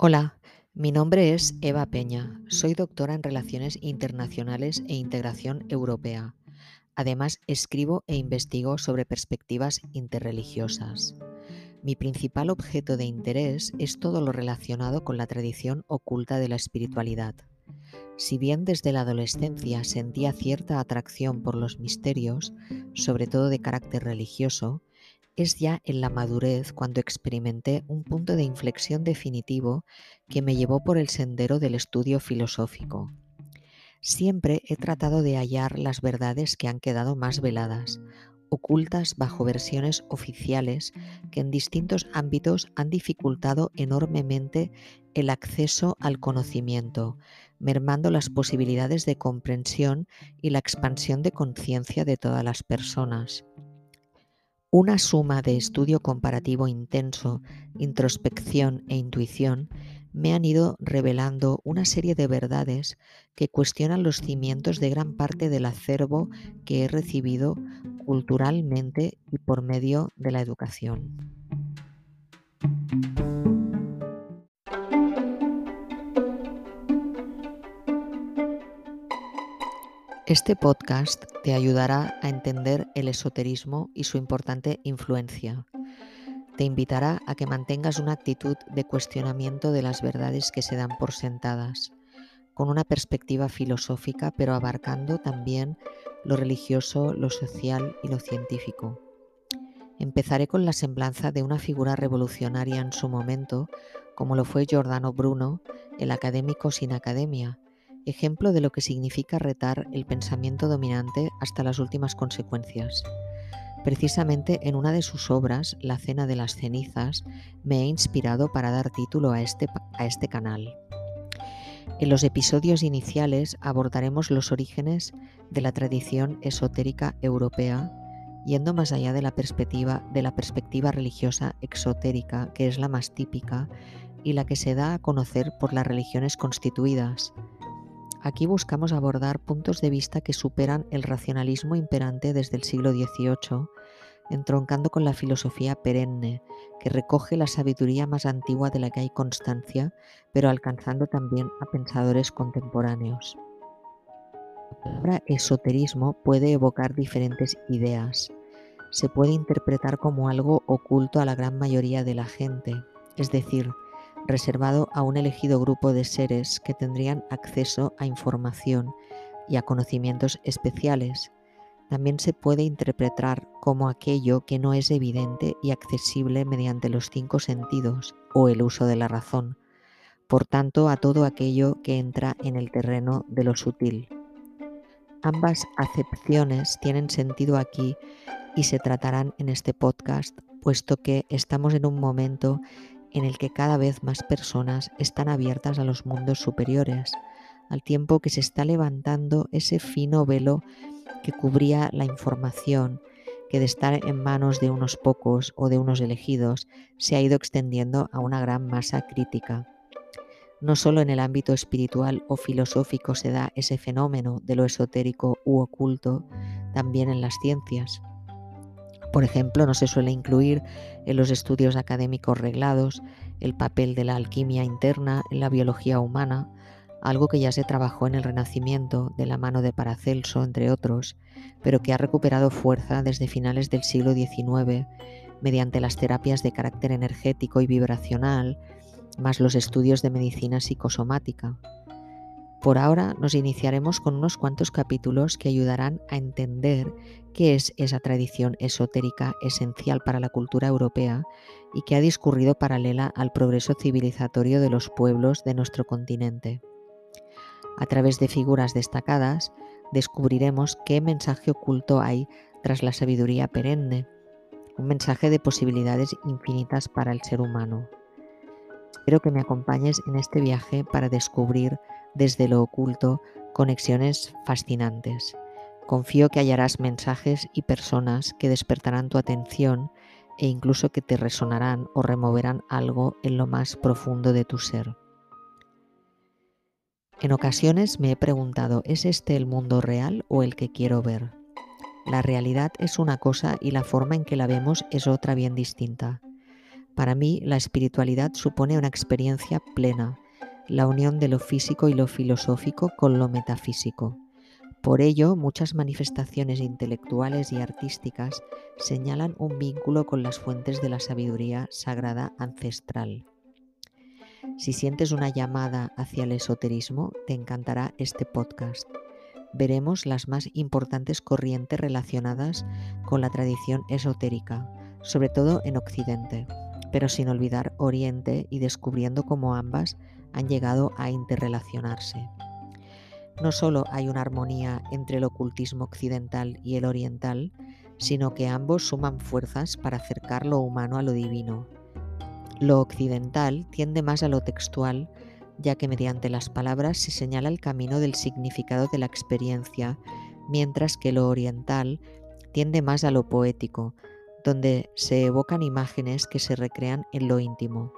Hola, mi nombre es Eva Peña. Soy doctora en Relaciones Internacionales e Integración Europea. Además, escribo e investigo sobre perspectivas interreligiosas. Mi principal objeto de interés es todo lo relacionado con la tradición oculta de la espiritualidad. Si bien desde la adolescencia sentía cierta atracción por los misterios, sobre todo de carácter religioso, es ya en la madurez cuando experimenté un punto de inflexión definitivo que me llevó por el sendero del estudio filosófico. Siempre he tratado de hallar las verdades que han quedado más veladas, ocultas bajo versiones oficiales que en distintos ámbitos han dificultado enormemente el acceso al conocimiento, mermando las posibilidades de comprensión y la expansión de conciencia de todas las personas. Una suma de estudio comparativo intenso, introspección e intuición me han ido revelando una serie de verdades que cuestionan los cimientos de gran parte del acervo que he recibido culturalmente y por medio de la educación. Este podcast te ayudará a entender el esoterismo y su importante influencia. Te invitará a que mantengas una actitud de cuestionamiento de las verdades que se dan por sentadas, con una perspectiva filosófica, pero abarcando también lo religioso, lo social y lo científico. Empezaré con la semblanza de una figura revolucionaria en su momento, como lo fue Giordano Bruno, el académico sin academia, ejemplo de lo que significa retar el pensamiento dominante hasta las últimas consecuencias. Precisamente en una de sus obras, La Cena de las Cenizas, me he inspirado para dar título a este, a este canal. En los episodios iniciales abordaremos los orígenes de la tradición esotérica europea, yendo más allá de la perspectiva, de la perspectiva religiosa exotérica, que es la más típica y la que se da a conocer por las religiones constituidas, Aquí buscamos abordar puntos de vista que superan el racionalismo imperante desde el siglo XVIII, entroncando con la filosofía perenne, que recoge la sabiduría más antigua de la que hay constancia, pero alcanzando también a pensadores contemporáneos. La palabra esoterismo puede evocar diferentes ideas. Se puede interpretar como algo oculto a la gran mayoría de la gente, es decir, reservado a un elegido grupo de seres que tendrían acceso a información y a conocimientos especiales. También se puede interpretar como aquello que no es evidente y accesible mediante los cinco sentidos o el uso de la razón, por tanto a todo aquello que entra en el terreno de lo sutil. Ambas acepciones tienen sentido aquí y se tratarán en este podcast, puesto que estamos en un momento en el que cada vez más personas están abiertas a los mundos superiores, al tiempo que se está levantando ese fino velo que cubría la información que de estar en manos de unos pocos o de unos elegidos se ha ido extendiendo a una gran masa crítica. No solo en el ámbito espiritual o filosófico se da ese fenómeno de lo esotérico u oculto, también en las ciencias. Por ejemplo, no se suele incluir en los estudios académicos reglados el papel de la alquimia interna en la biología humana, algo que ya se trabajó en el Renacimiento de la mano de Paracelso, entre otros, pero que ha recuperado fuerza desde finales del siglo XIX mediante las terapias de carácter energético y vibracional, más los estudios de medicina psicosomática. Por ahora nos iniciaremos con unos cuantos capítulos que ayudarán a entender qué es esa tradición esotérica esencial para la cultura europea y que ha discurrido paralela al progreso civilizatorio de los pueblos de nuestro continente. A través de figuras destacadas descubriremos qué mensaje oculto hay tras la sabiduría perenne, un mensaje de posibilidades infinitas para el ser humano. Espero que me acompañes en este viaje para descubrir desde lo oculto conexiones fascinantes. Confío que hallarás mensajes y personas que despertarán tu atención e incluso que te resonarán o removerán algo en lo más profundo de tu ser. En ocasiones me he preguntado, ¿es este el mundo real o el que quiero ver? La realidad es una cosa y la forma en que la vemos es otra bien distinta. Para mí, la espiritualidad supone una experiencia plena, la unión de lo físico y lo filosófico con lo metafísico. Por ello, muchas manifestaciones intelectuales y artísticas señalan un vínculo con las fuentes de la sabiduría sagrada ancestral. Si sientes una llamada hacia el esoterismo, te encantará este podcast. Veremos las más importantes corrientes relacionadas con la tradición esotérica, sobre todo en Occidente pero sin olvidar Oriente y descubriendo cómo ambas han llegado a interrelacionarse. No solo hay una armonía entre el ocultismo occidental y el oriental, sino que ambos suman fuerzas para acercar lo humano a lo divino. Lo occidental tiende más a lo textual, ya que mediante las palabras se señala el camino del significado de la experiencia, mientras que lo oriental tiende más a lo poético, donde se evocan imágenes que se recrean en lo íntimo.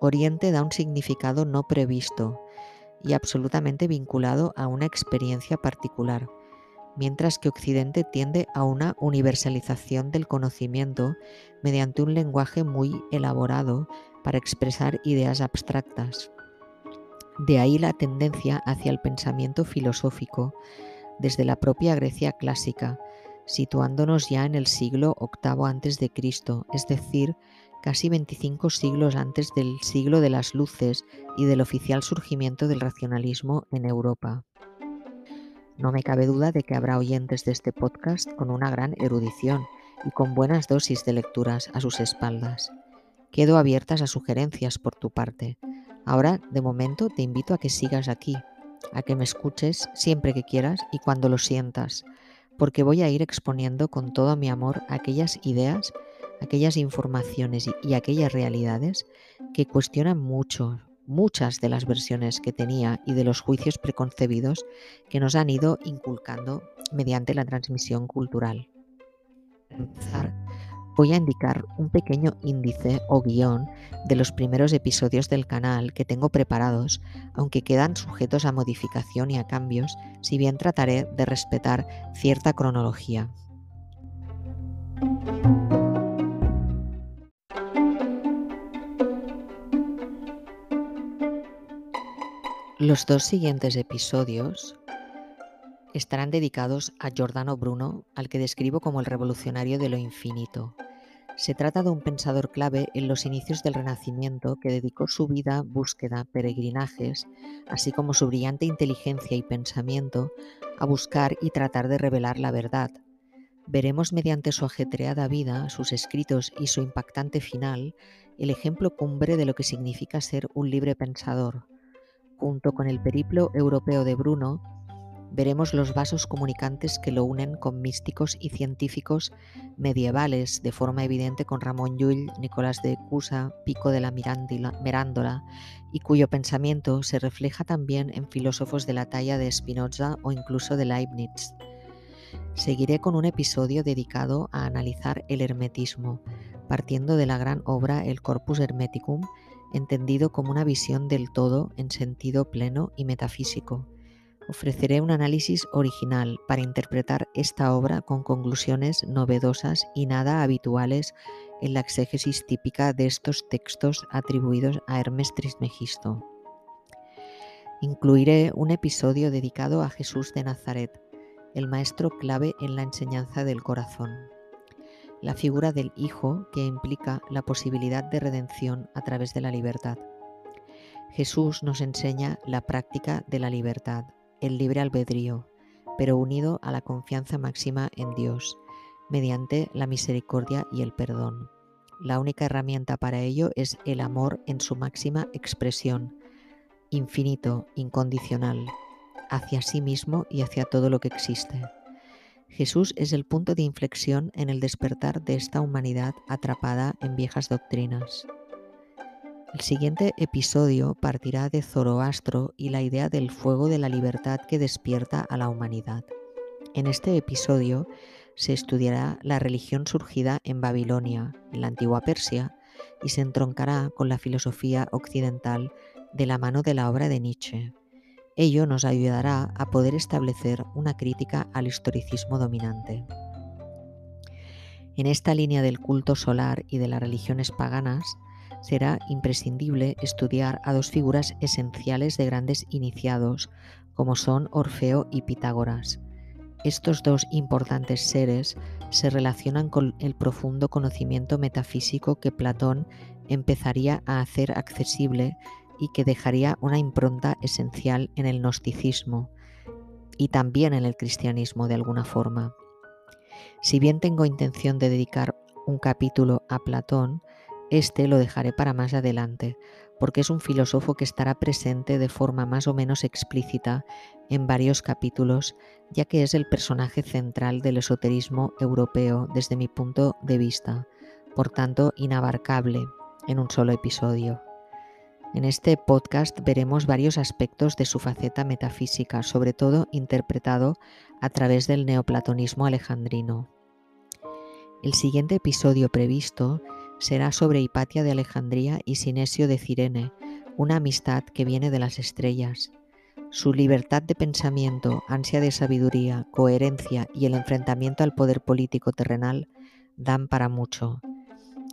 Oriente da un significado no previsto y absolutamente vinculado a una experiencia particular, mientras que Occidente tiende a una universalización del conocimiento mediante un lenguaje muy elaborado para expresar ideas abstractas. De ahí la tendencia hacia el pensamiento filosófico desde la propia Grecia clásica, situándonos ya en el siglo VIII a.C., es decir, casi 25 siglos antes del siglo de las luces y del oficial surgimiento del racionalismo en Europa. No me cabe duda de que habrá oyentes de este podcast con una gran erudición y con buenas dosis de lecturas a sus espaldas. Quedo abiertas a sugerencias por tu parte. Ahora, de momento, te invito a que sigas aquí, a que me escuches siempre que quieras y cuando lo sientas, porque voy a ir exponiendo con todo mi amor aquellas ideas, aquellas informaciones y, aquellas realidades que cuestionan mucho, muchas de las versiones que tenía y de los juicios preconcebidos que nos han ido inculcando mediante la transmisión cultural. Voy a indicar un pequeño índice o guion de los primeros episodios del canal que tengo preparados, aunque quedan sujetos a modificación y a cambios, si bien trataré de respetar cierta cronología. Los dos siguientes episodios estarán dedicados a Giordano Bruno, al que describo como el revolucionario de lo infinito. Se trata de un pensador clave en los inicios del Renacimiento que dedicó su vida, búsqueda, peregrinajes, así como su brillante inteligencia y pensamiento, a buscar y tratar de revelar la verdad. Veremos mediante su ajetreada vida, sus escritos y su impactante final, el ejemplo cumbre de lo que significa ser un libre pensador. Junto con el periplo europeo de Bruno, veremos los vasos comunicantes que lo unen con místicos y científicos medievales, de forma evidente con Ramón Llull, Nicolás de Cusa, Pico de la Mirándola, y cuyo pensamiento se refleja también en filósofos de la talla de Spinoza o incluso de Leibniz. Seguiré con un episodio dedicado a analizar el hermetismo, partiendo de la gran obra El Corpus Hermeticum, entendido como una visión del todo en sentido pleno y metafísico ofreceré un análisis original para interpretar esta obra con conclusiones novedosas y nada habituales en la exégesis típica de estos textos atribuidos a Hermes Trismegisto. Incluiré un episodio dedicado a Jesús de Nazaret, el maestro clave en la enseñanza del corazón. La figura del Hijo que implica la posibilidad de redención a través de la libertad. Jesús nos enseña la práctica de la libertad, el libre albedrío, pero unido a la confianza máxima en Dios, mediante la misericordia y el perdón. La única herramienta para ello es el amor en su máxima expresión, infinito, incondicional, hacia sí mismo y hacia todo lo que existe. Jesús es el punto de inflexión en el despertar de esta humanidad atrapada en viejas doctrinas. El siguiente episodio partirá de Zoroastro y la idea del fuego de la libertad que despierta a la humanidad. En este episodio se estudiará la religión surgida en Babilonia, en la antigua Persia, y se entroncará con la filosofía occidental de la mano de la obra de Nietzsche. Ello nos ayudará a poder establecer una crítica al historicismo dominante. En esta línea del culto solar y de las religiones paganas, será imprescindible estudiar a dos figuras esenciales de grandes iniciados, como son Orfeo y Pitágoras. Estos dos importantes seres se relacionan con el profundo conocimiento metafísico que Platón empezaría a hacer accesible y que dejaría una impronta esencial en el gnosticismo y también en el cristianismo de alguna forma. Si bien tengo intención de dedicar un capítulo a Platón, este lo dejaré para más adelante, porque es un filósofo que estará presente de forma más o menos explícita en varios capítulos, ya que es el personaje central del esoterismo europeo desde mi punto de vista, por tanto inabarcable en un solo episodio. En este podcast veremos varios aspectos de su faceta metafísica, sobre todo interpretado a través del neoplatonismo alejandrino. El siguiente episodio previsto será sobre Hipatia de Alejandría y Sinesio de Cirene, una amistad que viene de las estrellas. Su libertad de pensamiento, ansia de sabiduría, coherencia y el enfrentamiento al poder político terrenal dan para mucho.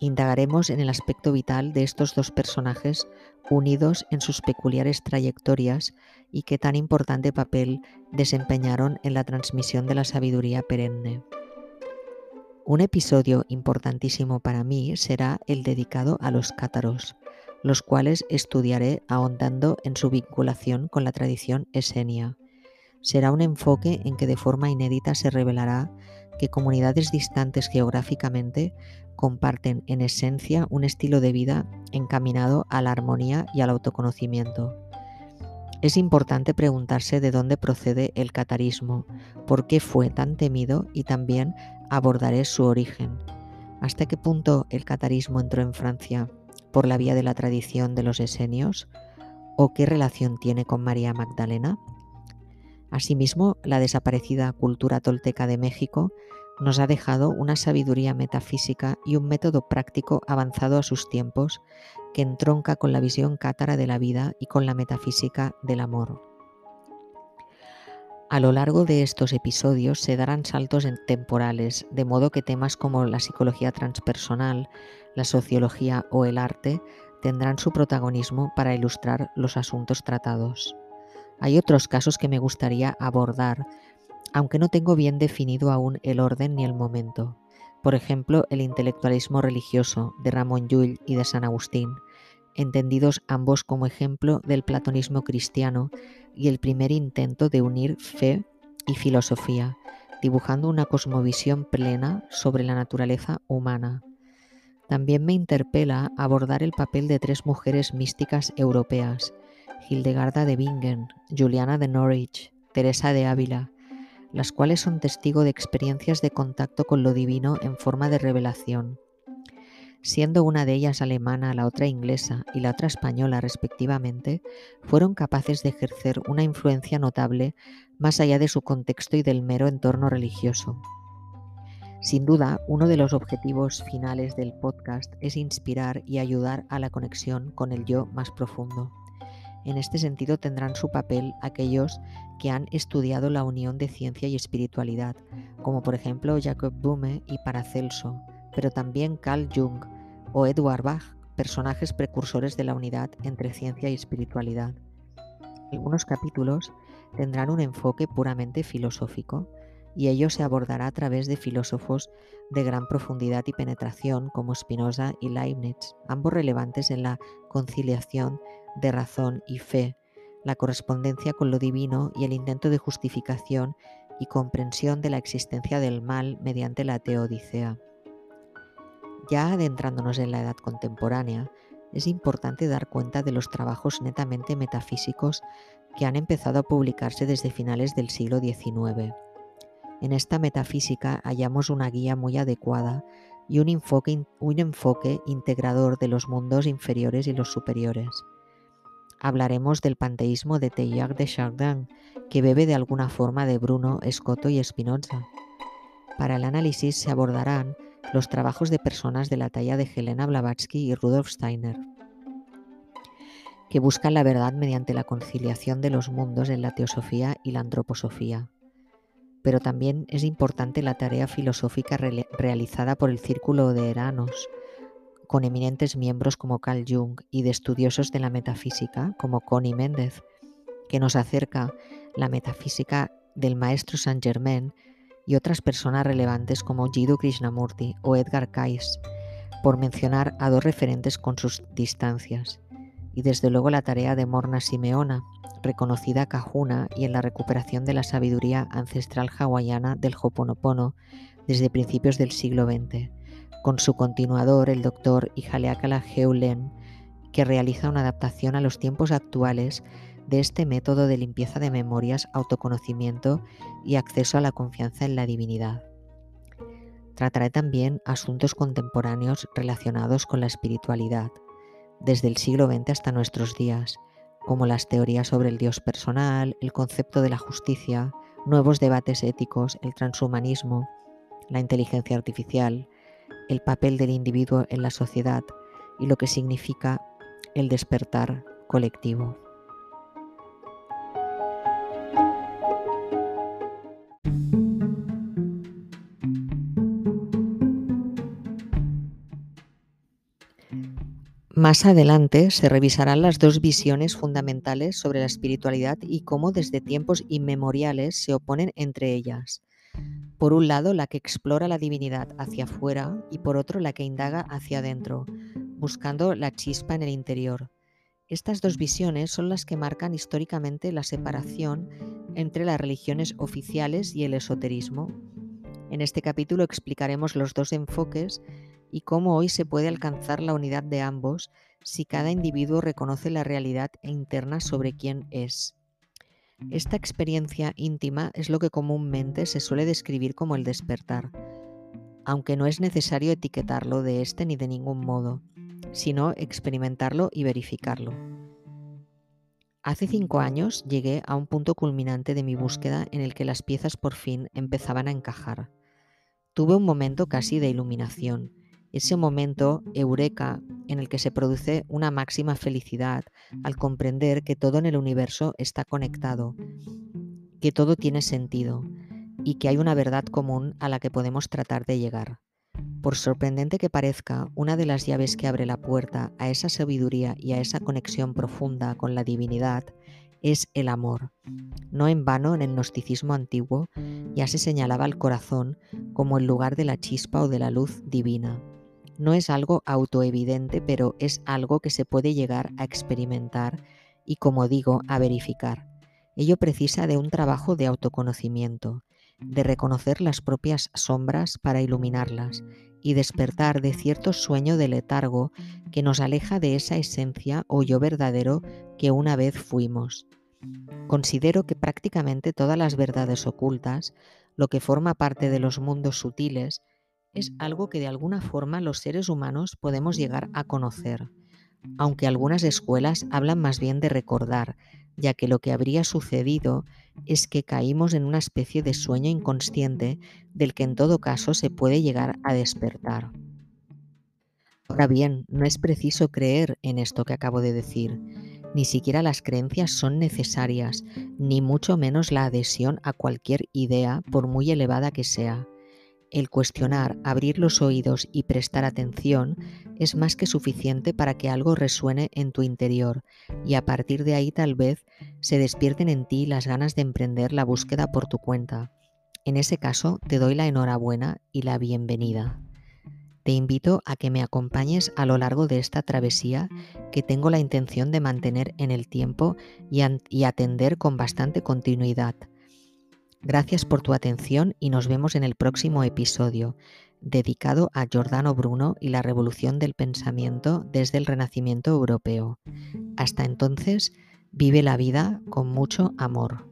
Indagaremos en el aspecto vital de estos dos personajes unidos en sus peculiares trayectorias y qué tan importante papel desempeñaron en la transmisión de la sabiduría perenne. Un episodio importantísimo para mí será el dedicado a los cátaros, los cuales estudiaré ahondando en su vinculación con la tradición esenia. Será un enfoque en que de forma inédita se revelará que comunidades distantes geográficamente comparten en esencia un estilo de vida encaminado a la armonía y al autoconocimiento. Es importante preguntarse de dónde procede el catarismo, por qué fue tan temido y también abordaré su origen. ¿Hasta qué punto el catarismo entró en Francia por la vía de la tradición de los esenios? ¿O qué relación tiene con María Magdalena? Asimismo, la desaparecida cultura tolteca de México nos ha dejado una sabiduría metafísica y un método práctico avanzado a sus tiempos que entronca con la visión cátara de la vida y con la metafísica del amor. A lo largo de estos episodios se darán saltos temporales, de modo que temas como la psicología transpersonal, la sociología o el arte tendrán su protagonismo para ilustrar los asuntos tratados. Hay otros casos que me gustaría abordar, aunque no tengo bien definido aún el orden ni el momento. Por ejemplo, el intelectualismo religioso de Ramón Llull y de San Agustín, entendidos ambos como ejemplo del platonismo cristiano y el primer intento de unir fe y filosofía, dibujando una cosmovisión plena sobre la naturaleza humana. También me interpela abordar el papel de tres mujeres místicas europeas, Hildegarda de Bingen, Juliana de Norwich, Teresa de Ávila, las cuales son testigo de experiencias de contacto con lo divino en forma de revelación. Siendo una de ellas alemana, la otra inglesa y la otra española respectivamente, fueron capaces de ejercer una influencia notable más allá de su contexto y del mero entorno religioso. Sin duda, uno de los objetivos finales del podcast es inspirar y ayudar a la conexión con el yo más profundo. En este sentido tendrán su papel aquellos que han estudiado la unión de ciencia y espiritualidad, como por ejemplo Jacob Bume y Paracelso, pero también Carl Jung o Edward Bach, personajes precursores de la unidad entre ciencia y espiritualidad. Algunos capítulos tendrán un enfoque puramente filosófico, y ello se abordará a través de filósofos de gran profundidad y penetración como Spinoza y Leibniz, ambos relevantes en la conciliación de razón y fe, la correspondencia con lo divino y el intento de justificación y comprensión de la existencia del mal mediante la teodicea. Ya adentrándonos en la edad contemporánea, es importante dar cuenta de los trabajos netamente metafísicos que han empezado a publicarse desde finales del siglo XIX. En esta metafísica hallamos una guía muy adecuada y un enfoque, enfoque integrador de los mundos inferiores y los superiores hablaremos del panteísmo de Teilhard de Chardin, que bebe de alguna forma de Bruno, Escoto y Spinoza. Para el análisis se abordarán los trabajos de personas de la talla de Helena Blavatsky y Rudolf Steiner, que buscan la verdad mediante la conciliación de los mundos en la teosofía y la antroposofía. pero también es importante la tarea filosófica realizada por el Círculo de Eranos, con eminentes miembros como Carl Jung y de estudiosos de la metafísica como Connie Méndez, que nos acerca la metafísica del maestro Saint Germain y otras personas relevantes como Jiddu Krishnamurti o Edgar Cayce, por mencionar a dos referentes con sus distancias, y desde luego la tarea de Morna Simeona, reconocida cajuna y en la recuperación de la sabiduría ancestral hawaiana del Hoponopono desde principios del siglo XX, con su continuador, el doctor Ihaleakala Heulen, que realiza una adaptación a los tiempos actuales de este método de limpieza de memorias, autoconocimiento y acceso a la confianza en la divinidad. Trataré también asuntos contemporáneos relacionados con la espiritualidad, desde el siglo XX hasta nuestros días, como las teorías sobre el Dios personal, el concepto de la justicia, nuevos debates éticos, el transhumanismo, la inteligencia artificial, el papel del individuo en la sociedad y lo que significa el despertar colectivo. Más adelante se revisarán las dos visiones fundamentales sobre la espiritualidad y cómo desde tiempos inmemoriales se oponen entre ellas. Por un lado, la que explora la divinidad hacia afuera y por otro, la que indaga hacia adentro, buscando la chispa en el interior. Estas dos visiones son las que marcan históricamente la separación entre las religiones oficiales y el esoterismo. En este capítulo explicaremos los dos enfoques y cómo hoy se puede alcanzar la unidad de ambos si cada individuo reconoce la realidad interna sobre quién es. Esta experiencia íntima es lo que comúnmente se suele describir como el despertar, aunque no es necesario etiquetarlo de este ni de ningún modo, sino experimentarlo y verificarlo. Hace cinco años llegué a un punto culminante de mi búsqueda en el que las piezas por fin empezaban a encajar. Tuve un momento casi de iluminación, ese momento eureka en el que se produce una máxima felicidad al comprender que todo en el universo está conectado, que todo tiene sentido y que hay una verdad común a la que podemos tratar de llegar. Por sorprendente que parezca, una de las llaves que abre la puerta a esa sabiduría y a esa conexión profunda con la divinidad es el amor. No en vano en el gnosticismo antiguo ya se señalaba al corazón como el lugar de la chispa o de la luz divina. No es algo autoevidente, pero es algo que se puede llegar a experimentar y, como digo, a verificar. Ello precisa de un trabajo de autoconocimiento, de reconocer las propias sombras para iluminarlas y despertar de cierto sueño de letargo que nos aleja de esa esencia o yo verdadero que una vez fuimos. Considero que prácticamente todas las verdades ocultas, lo que forma parte de los mundos sutiles, es algo que de alguna forma los seres humanos podemos llegar a conocer, aunque algunas escuelas hablan más bien de recordar, ya que lo que habría sucedido es que caímos en una especie de sueño inconsciente del que en todo caso se puede llegar a despertar. Ahora bien, no es preciso creer en esto que acabo de decir. Ni siquiera las creencias son necesarias, ni mucho menos la adhesión a cualquier idea, por muy elevada que sea. El cuestionar, abrir los oídos y prestar atención es más que suficiente para que algo resuene en tu interior y a partir de ahí tal vez se despierten en ti las ganas de emprender la búsqueda por tu cuenta. En ese caso te doy la enhorabuena y la bienvenida. Te invito a que me acompañes a lo largo de esta travesía que tengo la intención de mantener en el tiempo y, atender con bastante continuidad Gracias por tu atención y nos vemos en el próximo episodio, dedicado a Giordano Bruno y la revolución del pensamiento desde el Renacimiento europeo. Hasta entonces, vive la vida con mucho amor.